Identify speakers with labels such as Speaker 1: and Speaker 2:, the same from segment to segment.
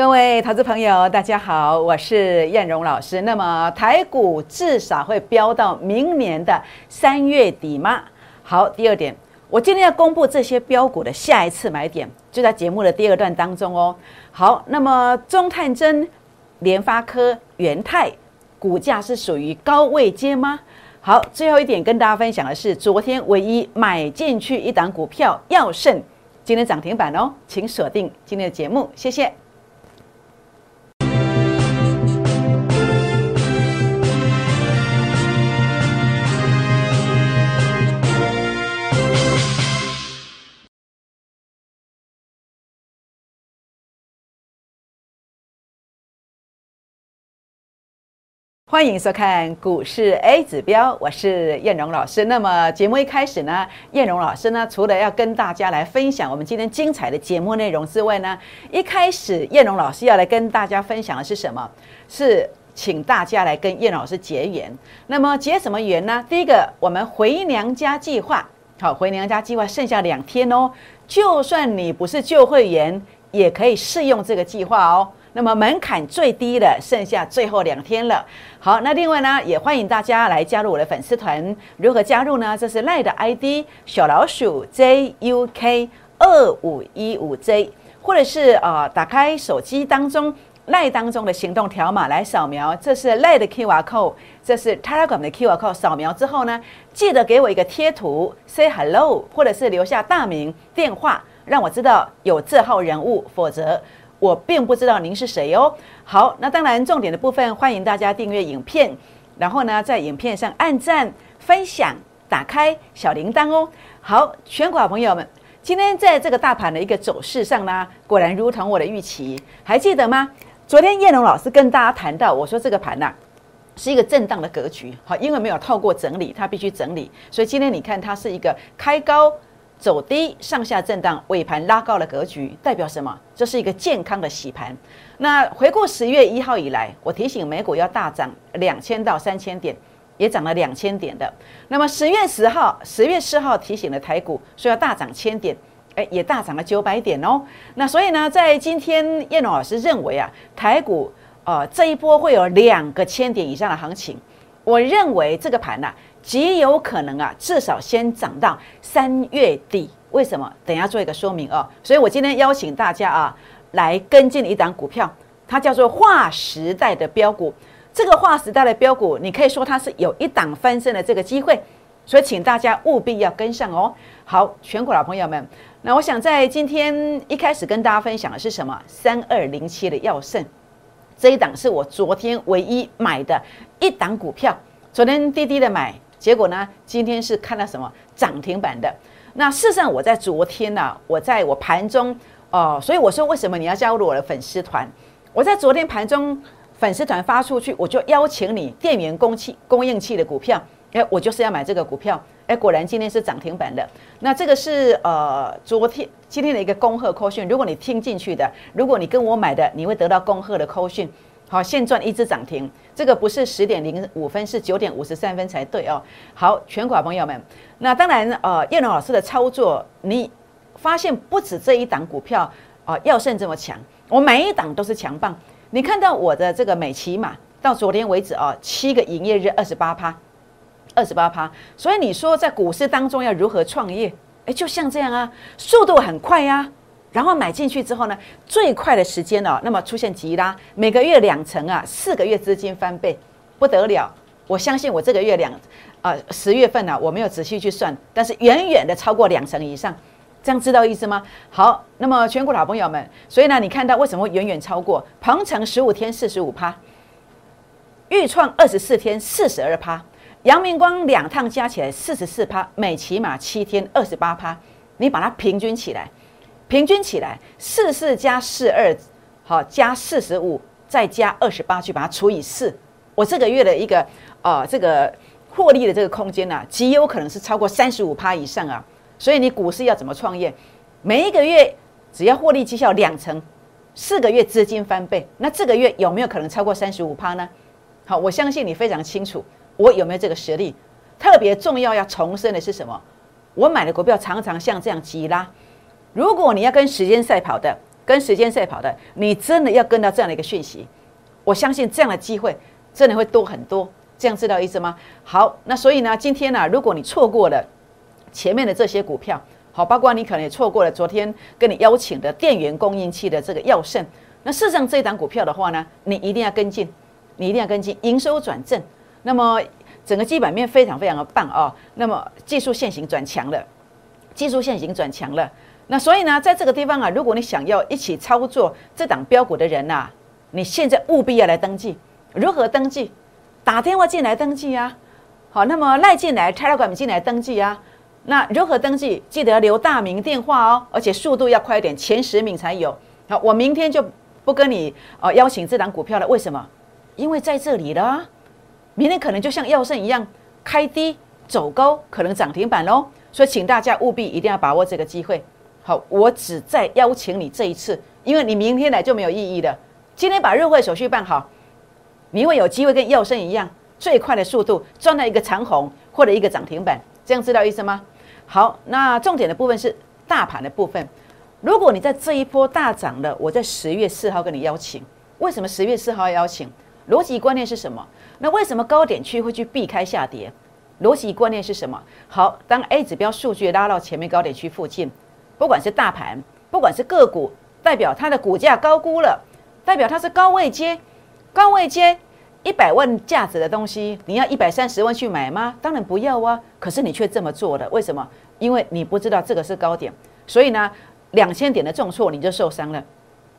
Speaker 1: 各位投资朋友，大家好，我是燕荣老师。那么台股至少会飙到明年的三月底吗？好，第二点，我今天要公布这些标股的下一次买点，就在节目的第二段当中哦。好，那么中探针、联发科、元泰股价是属于高位接吗？好，最后一点跟大家分享的是，昨天唯一买进去一档股票耀盛，今天涨停板哦，请锁定今天的节目，谢谢。欢迎收看股市 A 指标，我是燕荣老师。那么节目一开始呢，燕荣老师呢，除了要跟大家来分享我们今天精彩的节目内容之外呢，一开始燕荣老师要来跟大家分享的是什么？是请大家来跟燕老师结缘。那么结什么缘呢？第一个，我们回娘家计划，好，回娘家计划剩下两天哦，就算你不是旧会员，也可以试用这个计划哦。那么门槛最低的，剩下最后两天了。好，那另外呢，也欢迎大家来加入我的粉丝团。如何加入呢？这是赖的 ID 小老鼠 JUK 二五一五 J，或者是呃，打开手机当中赖当中的行动条码来扫描。这是赖的 QR code，这是 Telegram 的 QR code。扫描之后呢，记得给我一个贴图，say hello，或者是留下大名、电话，让我知道有这号人物，否则。我并不知道您是谁哦。好，那当然重点的部分，欢迎大家订阅影片，然后呢，在影片上按赞、分享、打开小铃铛哦。好，全国朋友们，今天在这个大盘的一个走势上呢，果然如同我的预期，还记得吗？昨天叶龙老师跟大家谈到，我说这个盘呐是一个震荡的格局，好，因为没有透过整理，它必须整理，所以今天你看它是一个开高。走低，上下震荡，尾盘拉高的格局代表什么？这是一个健康的洗盘。那回顾十月一号以来，我提醒美股要大涨两千到三千点，也涨了两千点的。那么十月十号、十月四号提醒了台股说要大涨千点，哎，也大涨了九百点哦。那所以呢，在今天叶龙老师认为啊，台股呃这一波会有两个千点以上的行情。我认为这个盘呢。极有可能啊，至少先涨到三月底。为什么？等下做一个说明哦。所以我今天邀请大家啊，来跟进一档股票，它叫做划时代的标股。这个划时代的标股，你可以说它是有一档翻身的这个机会，所以请大家务必要跟上哦。好，全国老朋友们，那我想在今天一开始跟大家分享的是什么？三二零七的药盛，这一档是我昨天唯一买的一档股票，昨天滴滴的买。结果呢？今天是看到什么涨停板的？那事实上，我在昨天呢，我在我盘中哦，所以我说为什么你要加入我的粉丝团？我在昨天盘中粉丝团发出去，我就邀请你电源供气供应器的股票，哎，我就是要买这个股票，哎，果然今天是涨停板的。那这个是呃昨天今天的一个恭贺扣讯，如果你听进去的，如果你跟我买的，你会得到恭贺的扣讯。好，现赚一只涨停，这个不是十点零五分，是九点五十三分才对哦。好，全款朋友们，那当然，呃，叶龙老师的操作，你发现不止这一档股票啊，药盛这么强，我每一档都是强棒。你看到我的这个美骑马，到昨天为止啊，七个营业日二十八趴，二十八趴。所以你说在股市当中要如何创业？哎，就像这样啊，速度很快呀。然后买进去之后呢，最快的时间哦，那么出现急拉，每个月两成啊，四个月资金翻倍，不得了！我相信我这个月两，呃，十月份呢，我没有仔细去算，但是远远的超过两成以上，这样知道意思吗？好，那么全国老朋友们，所以呢，你看到为什么远远超过？鹏程十五天四十五趴，豫创二十四天四十二趴，阳明光两趟加起来四十四趴，美骑马七天二十八趴，你把它平均起来。平均起来，四四加四二，好加四十五，再加二十八，去把它除以四。我这个月的一个呃这个获利的这个空间呢，极有可能是超过三十五趴以上啊。所以你股市要怎么创业？每一个月只要获利绩效两成，四个月资金翻倍，那这个月有没有可能超过三十五趴呢？好，我相信你非常清楚，我有没有这个实力？特别重要要重申的是什么？我买的股票常常像这样急拉。如果你要跟时间赛跑的，跟时间赛跑的，你真的要跟到这样的一个讯息，我相信这样的机会真的会多很多。这样知道意思吗？好，那所以呢，今天呢，如果你错过了前面的这些股票，好，包括你可能也错过了昨天跟你邀请的电源供应器的这个药盛，那事实上这一档股票的话呢，你一定要跟进，你一定要跟进，营收转正，那么整个基本面非常非常的棒哦，那么技术线型转强了，技术线型转强了。那所以呢，在这个地方啊，如果你想要一起操作这档标股的人呐，你现在务必要来登记。如何登记？打电话进来登记啊。好，那么赖进来，Telegram 进来登记啊。那如何登记？记得留大名电话哦，而且速度要快一点，前十名才有。好，我明天就不跟你呃邀请这档股票了。为什么？因为在这里了。明天可能就像药圣一样，开低走高，可能涨停板喽。所以请大家务必一定要把握这个机会。好，我只再邀请你这一次，因为你明天来就没有意义了。今天把入会手续办好，你会有机会跟药生一样，最快的速度赚到一个长红或者一个涨停板，这样知道意思吗？好，那重点的部分是大盘的部分。如果你在这一波大涨了，我在十月四号跟你邀请，为什么十月四号邀请？逻辑观念是什么？那为什么高点区会去避开下跌？逻辑观念是什么？好，当 A 指标数据拉到前面高点区附近。不管是大盘，不管是个股，代表它的股价高估了，代表它是高位接，高位接一百万价值的东西，你要一百三十万去买吗？当然不要啊！可是你却这么做了，为什么？因为你不知道这个是高点，所以呢，两千点的重挫你就受伤了。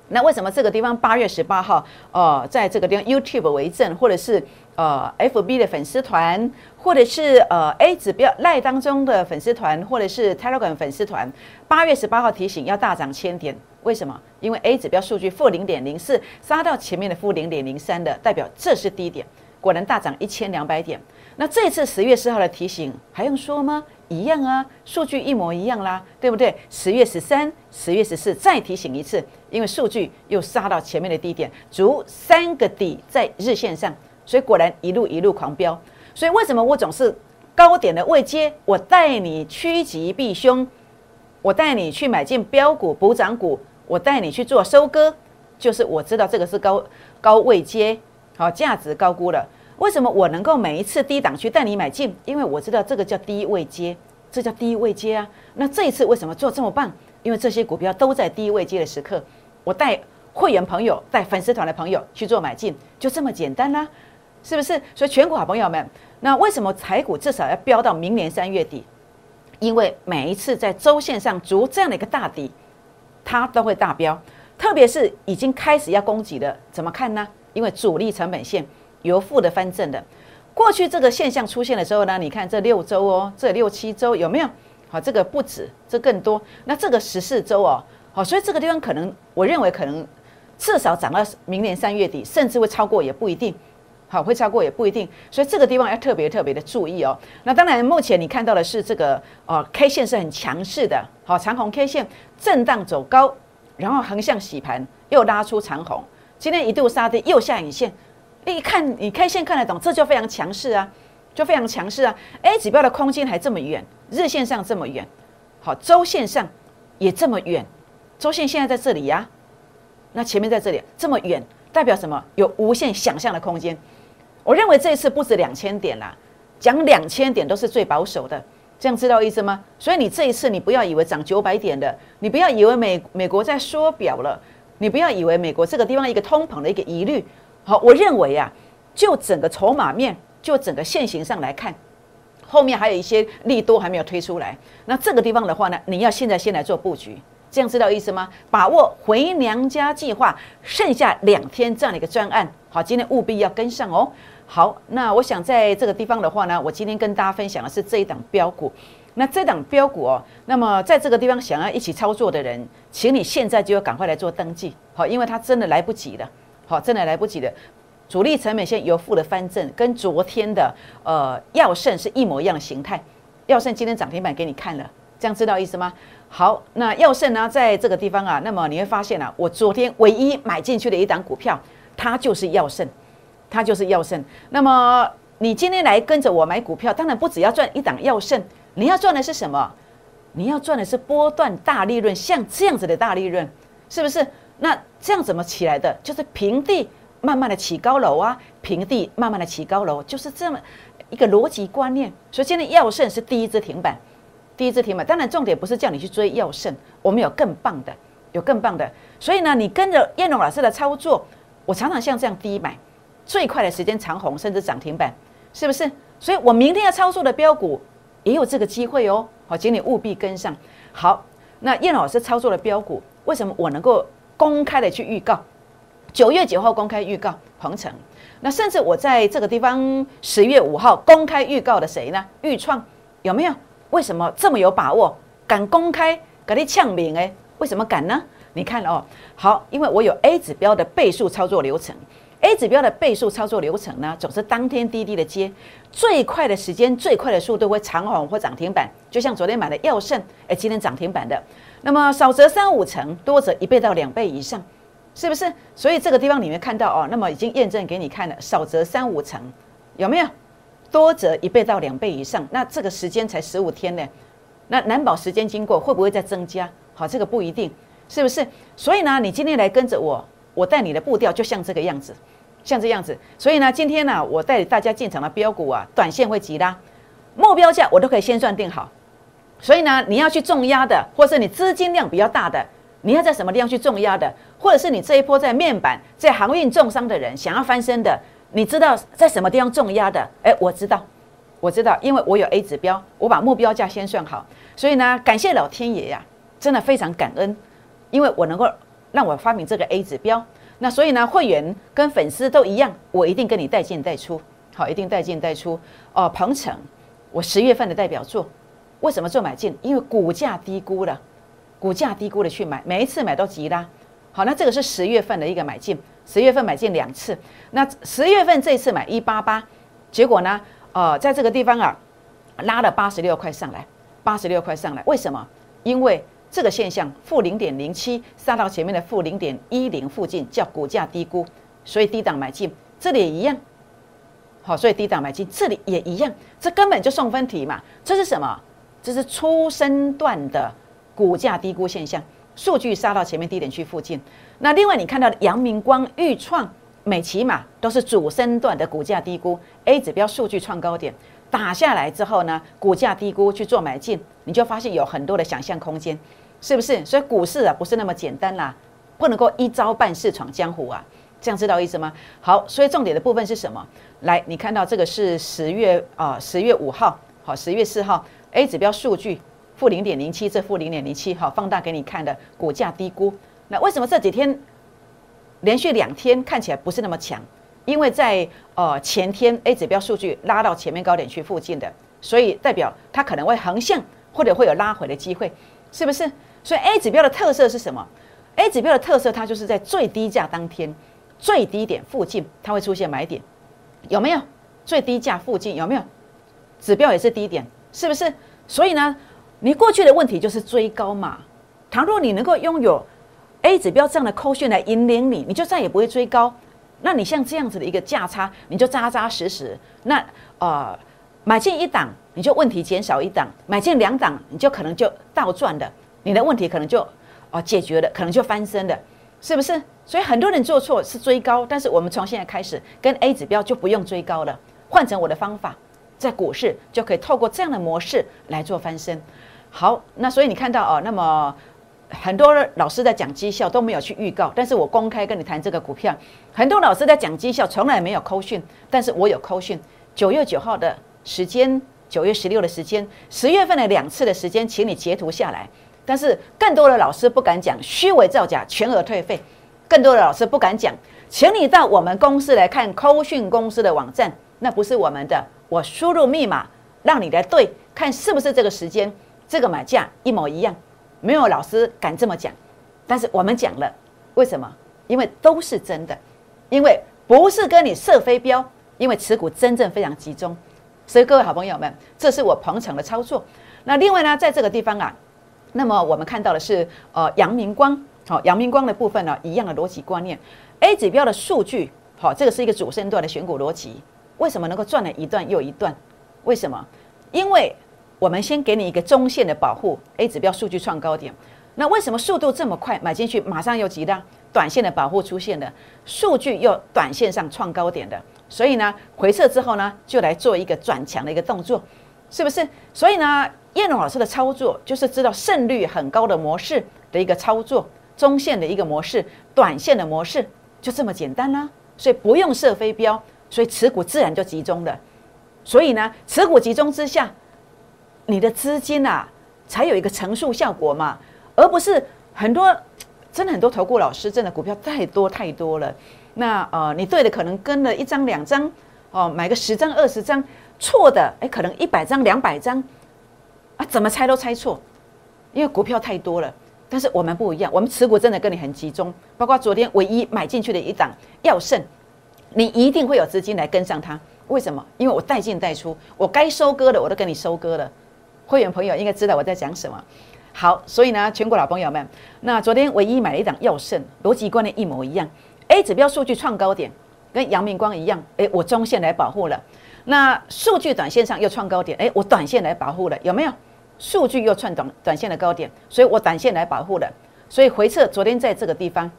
Speaker 1: 那为什么这个地方八月十八号，呃，在这个地方 YouTube 为证，或者是呃 FB 的粉丝团，或者是呃 A 指标赖当中的粉丝团，或者是 Telegram 粉丝团，八月十八号提醒要大涨千点，为什么？因为 A 指标数据负零点零四杀到前面的负零点零三的，代表这是低点，果然大涨一千两百点。那这次十月四号的提醒还用说吗？一样啊，数据一模一样啦，对不对？十月十三、十月十四再提醒一次，因为数据又杀到前面的低点，足三个底在日线上，所以果然一路一路狂飙。所以为什么我总是高点的位阶，我带你趋吉避凶，我带你去买进标股补涨股，我带你去做收割，就是我知道这个是高高位阶，好价值高估了。为什么我能够每一次低档去带你买进？因为我知道这个叫低位接，这叫低位接啊。那这一次为什么做这么棒？因为这些股票都在低位接的时刻，我带会员朋友、带粉丝团的朋友去做买进，就这么简单啦，是不是？所以全国好朋友们，那为什么财股至少要飙到明年三月底？因为每一次在周线上逐这样的一个大底，它都会大飙，特别是已经开始要攻击的，怎么看呢？因为主力成本线。由负的翻正的，过去这个现象出现的时候呢，你看这六周哦，这六七周有没有？好，这个不止，这更多。那这个十四周哦，好，所以这个地方可能，我认为可能至少涨到明年三月底，甚至会超过也不一定。好，会超过也不一定。所以这个地方要特别特别的注意哦。那当然，目前你看到的是这个呃 K 线是很强势的，好，长红 K 线震荡走高，然后横向洗盘，又拉出长红，今天一度杀跌，又下影线。一看你 K 线看得懂，这就非常强势啊，就非常强势啊。A 指标的空间还这么远，日线上这么远，好，周线上也这么远，周线现在在这里呀，那前面在这里这么远，代表什么？有无限想象的空间。我认为这一次不止两千点啦，讲两千点都是最保守的，这样知道意思吗？所以你这一次你不要以为涨九百点的，你不要以为美美国在缩表了，你不要以为美国这个地方一个通膨的一个疑虑。好，我认为啊，就整个筹码面，就整个线型上来看，后面还有一些利多还没有推出来。那这个地方的话呢，你要现在先来做布局，这样知道意思吗？把握回娘家计划剩下两天这样的一个专案，好，今天务必要跟上哦。好，那我想在这个地方的话呢，我今天跟大家分享的是这一档标股。那这档标股哦，那么在这个地方想要一起操作的人，请你现在就要赶快来做登记，好，因为它真的来不及了。好，真的来不及了，主力成本线由负的翻正，跟昨天的呃药盛是一模一样的形态。药盛今天涨停板给你看了，这样知道意思吗？好，那药盛呢，在这个地方啊，那么你会发现啊，我昨天唯一买进去的一档股票，它就是药盛，它就是药盛。那么你今天来跟着我买股票，当然不只要赚一档药盛，你要赚的是什么？你要赚的是波段大利润，像这样子的大利润，是不是？那这样怎么起来的？就是平地慢慢的起高楼啊，平地慢慢的起高楼，就是这么一个逻辑观念。所以今天药圣是第一只停板，第一只停板。当然重点不是叫你去追药圣，我们有更棒的，有更棒的。所以呢，你跟着燕龙老师的操作，我常常像这样低买，最快的时间长红甚至涨停板，是不是？所以我明天要操作的标股也有这个机会哦。好，请你务必跟上。好，那燕老师操作的标股，为什么我能够公开的去预告？九月九号公开预告鹏程，那甚至我在这个地方十月五号公开预告的谁呢？预创有没有？为什么这么有把握？敢公开，给你呛名哎？为什么敢呢？你看哦，好，因为我有 A 指标的倍数操作流程。A 指标的倍数操作流程呢，总是当天滴滴的接，最快的时间、最快的速度会长红或涨停板，就像昨天买的药盛，哎，今天涨停板的，那么少则三五成，多则一倍到两倍以上，是不是？所以这个地方你会看到哦，那么已经验证给你看了，少则三五成，有没有？多则一倍到两倍以上，那这个时间才十五天呢，那难保时间经过会不会再增加？好，这个不一定，是不是？所以呢，你今天来跟着我，我带你的步调就像这个样子。像这样子，所以呢，今天呢，我带大家进场的标股啊，短线会急拉，目标价我都可以先算定好。所以呢，你要去重压的，或是你资金量比较大的，你要在什么地方去重压的，或者是你这一波在面板、在航运重伤的人想要翻身的，你知道在什么地方重压的？哎，我知道，我知道，因为我有 A 指标，我把目标价先算好。所以呢，感谢老天爷呀，真的非常感恩，因为我能够让我发明这个 A 指标。那所以呢，会员跟粉丝都一样，我一定跟你带进带出，好，一定带进带出哦。鹏程，我十月份的代表作，为什么做买进？因为股价低估了，股价低估了去买，每一次买都急啦。好，那这个是十月份的一个买进，十月份买进两次。那十月份这次买一八八，结果呢，呃，在这个地方啊，拉了八十六块上来，八十六块上来，为什么？因为。这个现象负零点零七杀到前面的负零点一零附近，叫股价低估，所以低档买进，这里也一样。好，所以低档买进，这里也一样，这根本就送分题嘛。这是什么？这是初升段的股价低估现象，数据杀到前面低点区附近。那另外你看到的阳明光、豫创、美骑马都是主升段的股价低估，A 指标数据创高点打下来之后呢，股价低估去做买进，你就发现有很多的想象空间。是不是？所以股市啊不是那么简单啦，不能够一招半式闯江湖啊，这样知道意思吗？好，所以重点的部分是什么？来，你看到这个是十月啊，十月五号，好，十月四号 A 指标数据负零点零七，这负零点零七，好，放大给你看的股价低估。那为什么这几天连续两天看起来不是那么强？因为在呃前天 A 指标数据拉到前面高点区附近的，所以代表它可能会横向或者会有拉回的机会，是不是？所以 A 指标的特色是什么？A 指标的特色，它就是在最低价当天最低点附近，它会出现买点，有没有？最低价附近有没有？指标也是低点，是不是？所以呢，你过去的问题就是追高嘛。倘若你能够拥有 A 指标这样的扣讯来引领你，你就再也不会追高。那你像这样子的一个价差，你就扎扎实实。那呃，买进一档，你就问题减少一档；买进两档，你就可能就倒赚的。你的问题可能就哦解决了，可能就翻身了，是不是？所以很多人做错是追高，但是我们从现在开始跟 A 指标就不用追高了，换成我的方法，在股市就可以透过这样的模式来做翻身。好，那所以你看到哦，那么很多老师在讲绩效都没有去预告，但是我公开跟你谈这个股票，很多老师在讲绩效从来没有扣讯，但是我有扣讯，九月九号的时间，九月十六的时间，十月份的两次的时间，请你截图下来。但是更多的老师不敢讲虚伪造假全额退费，更多的老师不敢讲，请你到我们公司来看扣讯公司的网站，那不是我们的，我输入密码让你来对，看是不是这个时间。这个买价一模一样，没有老师敢这么讲，但是我们讲了，为什么？因为都是真的，因为不是跟你设飞镖，因为持股真正非常集中，所以各位好朋友们，这是我鹏程的操作。那另外呢，在这个地方啊。那么我们看到的是，呃，阳明光，好，阳明光的部分呢，一样的逻辑观念，A 指标的数据，好，这个是一个主升段的选股逻辑，为什么能够赚了一段又一段？为什么？因为我们先给你一个中线的保护，A 指标数据创高点，那为什么速度这么快？买进去马上有几张短线的保护出现了，数据又短线上创高点的，所以呢，回撤之后呢，就来做一个转强的一个动作，是不是？所以呢，叶龙老师的操作就是知道胜率很高的模式的一个操作，中线的一个模式，短线的模式，就这么简单啦。所以不用设飞镖，所以持股自然就集中了。所以呢，持股集中之下，你的资金啊，才有一个乘数效果嘛，而不是很多真的很多投顾老师真的股票太多太多了。那呃，你对的可能跟了一张两张哦，买个十张二十张，错的哎，可能一百张两百张啊，怎么猜都猜错，因为股票太多了。但是我们不一样，我们持股真的跟你很集中，包括昨天唯一买进去的一档药盛，你一定会有资金来跟上它。为什么？因为我带进带出，我该收割的我都跟你收割了。会员朋友应该知道我在讲什么。好，所以呢，全国老朋友们，那昨天唯一买了一档药盛，逻辑观念一模一样。A 指标数据创高点，跟阳明光一样，诶，我中线来保护了。那数据短线上又创高点，诶，我短线来保护了，有没有？数据又创短短线的高点，所以我短线来保护了。所以回撤昨天在这个地方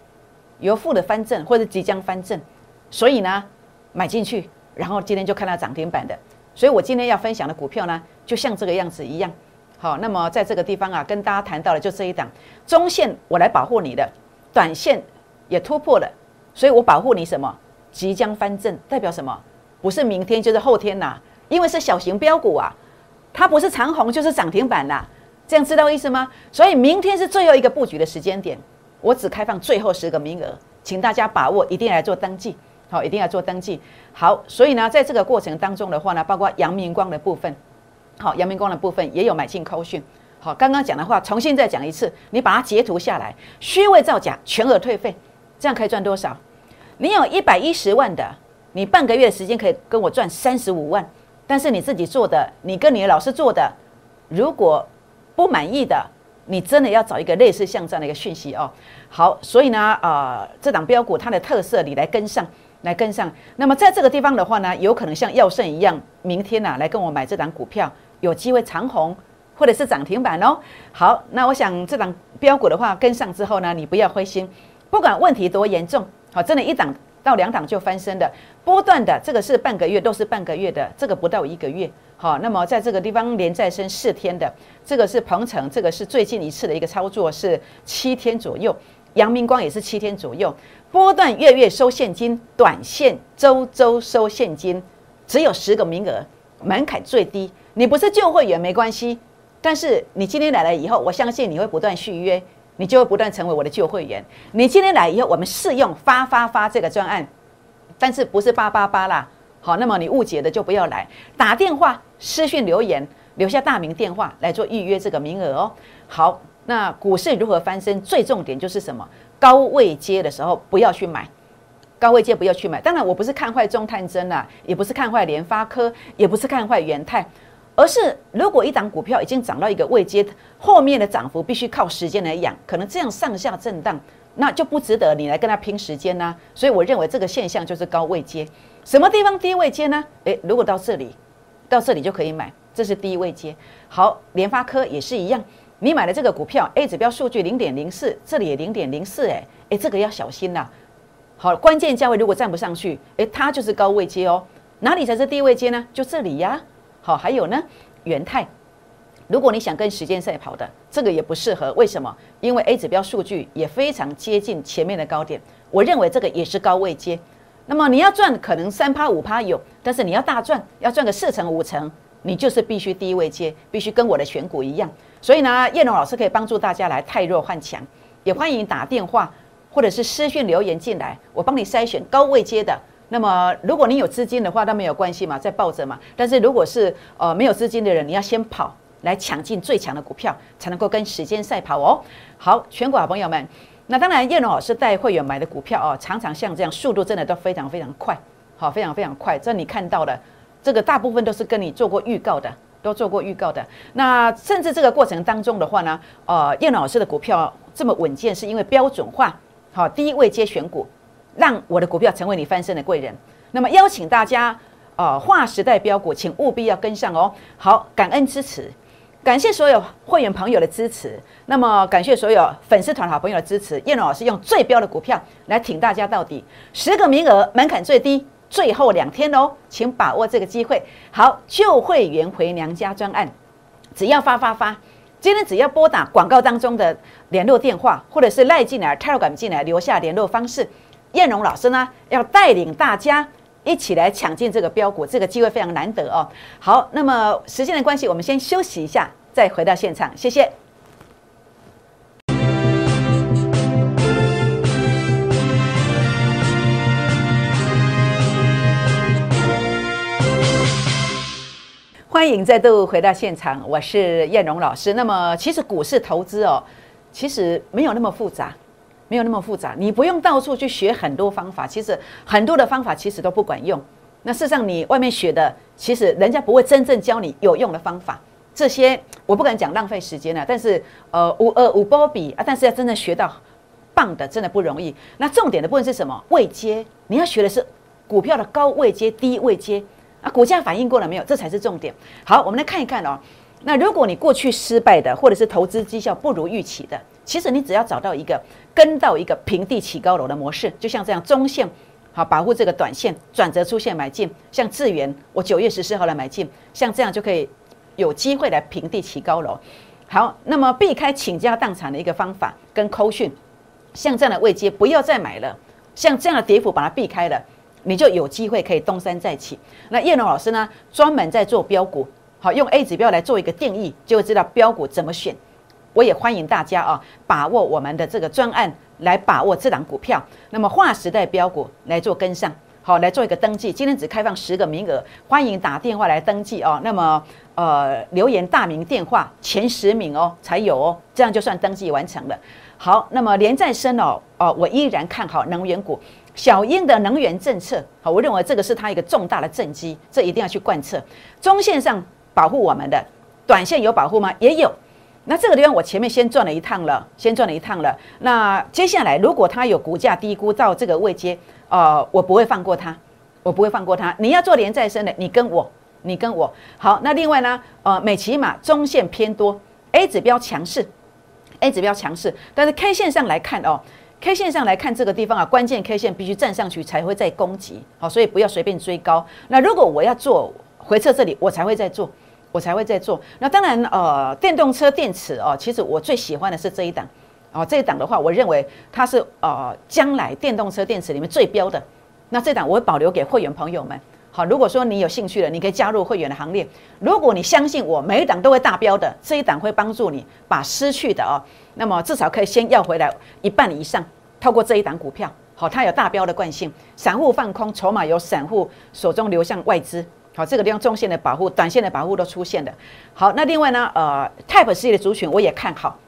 Speaker 1: 由负的翻正，或者即将翻正，所以呢买进去，然后今天就看到涨停板的。所以我今天要分享的股票呢，就像这个样子一样。好，那么在这个地方啊，跟大家谈到了就这一档中线我来保护你的，短线也突破了，所以我保护你什么？即将翻正代表什么？不是明天就是后天呐，因为是小型标股啊。它不是长红就是涨停板啦，这样知道意思吗？所以明天是最后一个布局的时间点，我只开放最后十个名额，请大家把握，一定来做登记，好，一定要做登记。好，所以呢，在这个过程当中的话呢，包括阳明光的部分，好，阳明光的部分也有买进扣讯，好，刚刚讲的话重新再讲一次，你把它截图下来，虚伪造假，全额退费，这样可以赚多少？你有一百一十万的，你半个月的时间可以跟我赚三十五万。但是你自己做的，你跟你的老师做的，如果不满意的，你真的要找一个类似像这样的一个讯息哦。好，所以呢，啊，这档标股它的特色，你来跟上来跟上。那么在这个地方的话呢，有可能像药盛一样，明天呐来跟我买这档股票，有机会长红或者是涨停板哦。好，那我想这档标股的话跟上之后呢，你不要灰心，不管问题多严重，好，真的一档。到两档就翻身的波段的，这个是半个月，都是半个月的，这个不到一个月。好，那么在这个地方连再升四天的，这个是鹏程，这个是最近一次的一个操作是七天左右，阳明光也是七天左右。波段月月收现金，短线周周收现金，只有十个名额，门槛最低。你不是旧会员没关系，但是你今天来了以后，我相信你会不断续约。你就会不断成为我的旧会员。你今天来以后，我们试用发发发这个专案，但是不是八八八啦？好，那么你误解的就不要来打电话、私讯留言，留下大名电话来做预约这个名额哦。好，那股市如何翻身？最重点就是什么？高位接的时候不要去买，高位接不要去买。当然，我不是看坏中探针啊，也不是看坏联发科，也不是看坏元泰。而是，如果一档股票已经涨到一个位阶，后面的涨幅必须靠时间来养，可能这样上下震荡，那就不值得你来跟他拼时间呢。所以我认为这个现象就是高位阶。什么地方低位阶呢？诶，如果到这里，到这里就可以买，这是低位阶。好，联发科也是一样，你买的这个股票 A 指标数据零点零四，这里也零点零四，诶诶，这个要小心呐。好，关键价位如果站不上去，诶，它就是高位阶哦。哪里才是低位阶呢？就这里呀。好，还有呢，元泰，如果你想跟时间赛跑的，这个也不适合。为什么？因为 A 指标数据也非常接近前面的高点，我认为这个也是高位接。那么你要赚，可能三趴五趴有，但是你要大赚，要赚个四成五成，你就是必须低位接，必须跟我的选股一样。所以呢，叶龙老师可以帮助大家来太弱换强，也欢迎打电话或者是私讯留言进来，我帮你筛选高位接的。那么，如果你有资金的话，那没有关系嘛，再抱着嘛。但是如果是呃没有资金的人，你要先跑来抢进最强的股票，才能够跟时间赛跑哦。好，全国好朋友们，那当然叶龙老师带会员买的股票哦，常常像这样，速度真的都非常非常快，好，非常非常快。这你看到的，这个大部分都是跟你做过预告的，都做过预告的。那甚至这个过程当中的话呢，呃，叶老师的股票这么稳健，是因为标准化，好，第一位接选股。让我的股票成为你翻身的贵人。那么邀请大家，呃，划时代标股，请务必要跟上哦。好，感恩支持。感谢所有会员朋友的支持，那么感谢所有粉丝团好朋友的支持。叶龙老师用最标的股票来挺大家到底，十个名额门槛最低，最后两天哦，请把握这个机会。好，旧会员回娘家专案，只要发发发，今天只要拨打广告当中的联络电话，或者是赖进来、泰 a 管进来留下联络方式，燕荣老师呢要带领大家。一起来抢进这个标股，这个机会非常难得哦。好，那么时间的关系，我们先休息一下，再回到现场。谢谢。欢迎再度回到现场，我是燕荣老师。那么，其实股市投资哦，其实没有那么复杂。没有那么复杂，你不用到处去学很多方法。其实很多的方法其实都不管用。那事实上，你外面学的，其实人家不会真正教你有用的方法。这些我不敢讲浪费时间了。但是呃，五呃五波比啊，但是要真正学到棒的，真的不容易。那重点的部分是什么？位阶，你要学的是股票的高位阶、低位阶啊，股价反应过了没有？这才是重点。好，我们来看一看哦。那如果你过去失败的，或者是投资绩效不如预期的，其实你只要找到一个。跟到一个平地起高楼的模式，就像这样中线好保护这个短线转折出现买进，像智源我九月十四号来买进，像这样就可以有机会来平地起高楼。好，那么避开倾家荡产的一个方法跟扣讯，像这样的位阶不要再买了，像这样的跌幅把它避开了，你就有机会可以东山再起。那叶龙老师呢，专门在做标股，好用 A 指标来做一个定义，就会知道标股怎么选。我也欢迎大家啊，把握我们的这个专案来把握这档股票。那么划时代标股来做跟上，好来做一个登记。今天只开放十个名额，欢迎打电话来登记哦。那么呃留言大名电话前十名哦才有哦，这样就算登记完成了。好，那么连再生哦哦，我依然看好能源股。小英的能源政策，好，我认为这个是它一个重大的政绩，这一定要去贯彻。中线上保护我们的，短线有保护吗？也有。那这个地方我前面先转了一趟了，先转了一趟了。那接下来如果它有股价低估到这个位阶，呃，我不会放过它，我不会放过它。你要做连再生的，你跟我，你跟我。好，那另外呢，呃，美骑马中线偏多，A 指标强势，A 指标强势，但是 K 线上来看哦，K 线上来看这个地方啊，关键 K 线必须站上去才会再攻击，好，所以不要随便追高。那如果我要做回撤这里，我才会再做。我才会再做。那当然，呃，电动车电池哦，其实我最喜欢的是这一档，哦，这一档的话，我认为它是呃将来电动车电池里面最标的。那这档我会保留给会员朋友们。好，如果说你有兴趣的，你可以加入会员的行列。如果你相信我，每一档都会大标的，这一档会帮助你把失去的哦，那么至少可以先要回来一半以上。透过这一档股票，好，它有大标的惯性，散户放空，筹码由散户手中流向外资。好，这个地方中线的保护、短线的保护都出现的。好，那另外呢，呃，Type C 的族群我也看好，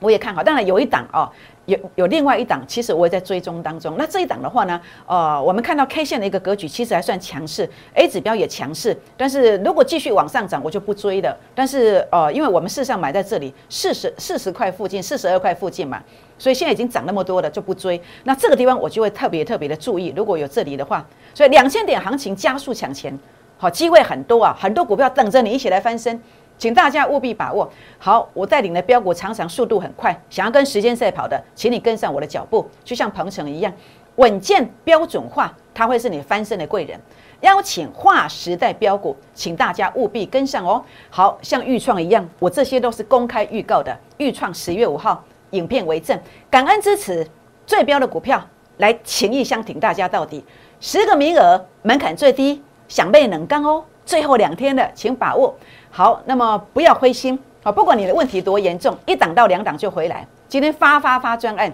Speaker 1: 我也看好。当然有一档哦，有有另外一档，其实我也在追踪当中。那这一档的话呢，呃，我们看到 K 线的一个格局，其实还算强势，A 指标也强势。但是如果继续往上涨，我就不追了。但是呃，因为我们事实上买在这里四十四十块附近，四十二块附近嘛，所以现在已经涨那么多了，就不追。那这个地方我就会特别特别的注意，如果有这里的话，所以两千点行情加速抢钱。好，机会很多啊，很多股票等着你一起来翻身，请大家务必把握。好，我带领的标股常常速度很快，想要跟时间赛跑的，请你跟上我的脚步，就像鹏程一样，稳健标准化，它会是你翻身的贵人。邀请划时代标股，请大家务必跟上哦。好像预创一样，我这些都是公开预告的，预创十月五号影片为证，感恩支持最标的股票，来情义相挺，大家到底十个名额，门槛最低。想被冷刚哦，最后两天了，请把握好。那么不要灰心啊，不管你的问题多严重，一档到两档就回来。今天发发发专案，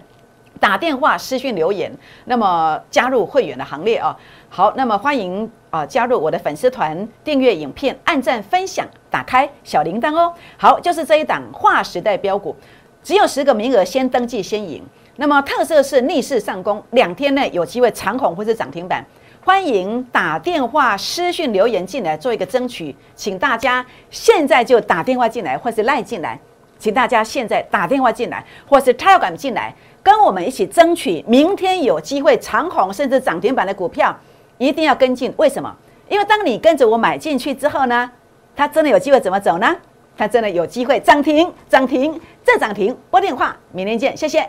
Speaker 1: 打电话、私讯留言，那么加入会员的行列啊。好，那么欢迎啊加入我的粉丝团，订阅影片，按赞分享，打开小铃铛哦。好，就是这一档划时代标股，只有十个名额，先登记先赢。那么特色是逆势上攻，两天内有机会长红或是涨停板。欢迎打电话、私讯留言进来做一个争取，请大家现在就打电话进来，或是赖进来，请大家现在打电话进来，或是 Telegram 进来，跟我们一起争取明天有机会长红甚至涨停板的股票，一定要跟进。为什么？因为当你跟着我买进去之后呢，它真的有机会怎么走呢？它真的有机会涨停，涨停再涨停。拨电话，明天见，谢谢。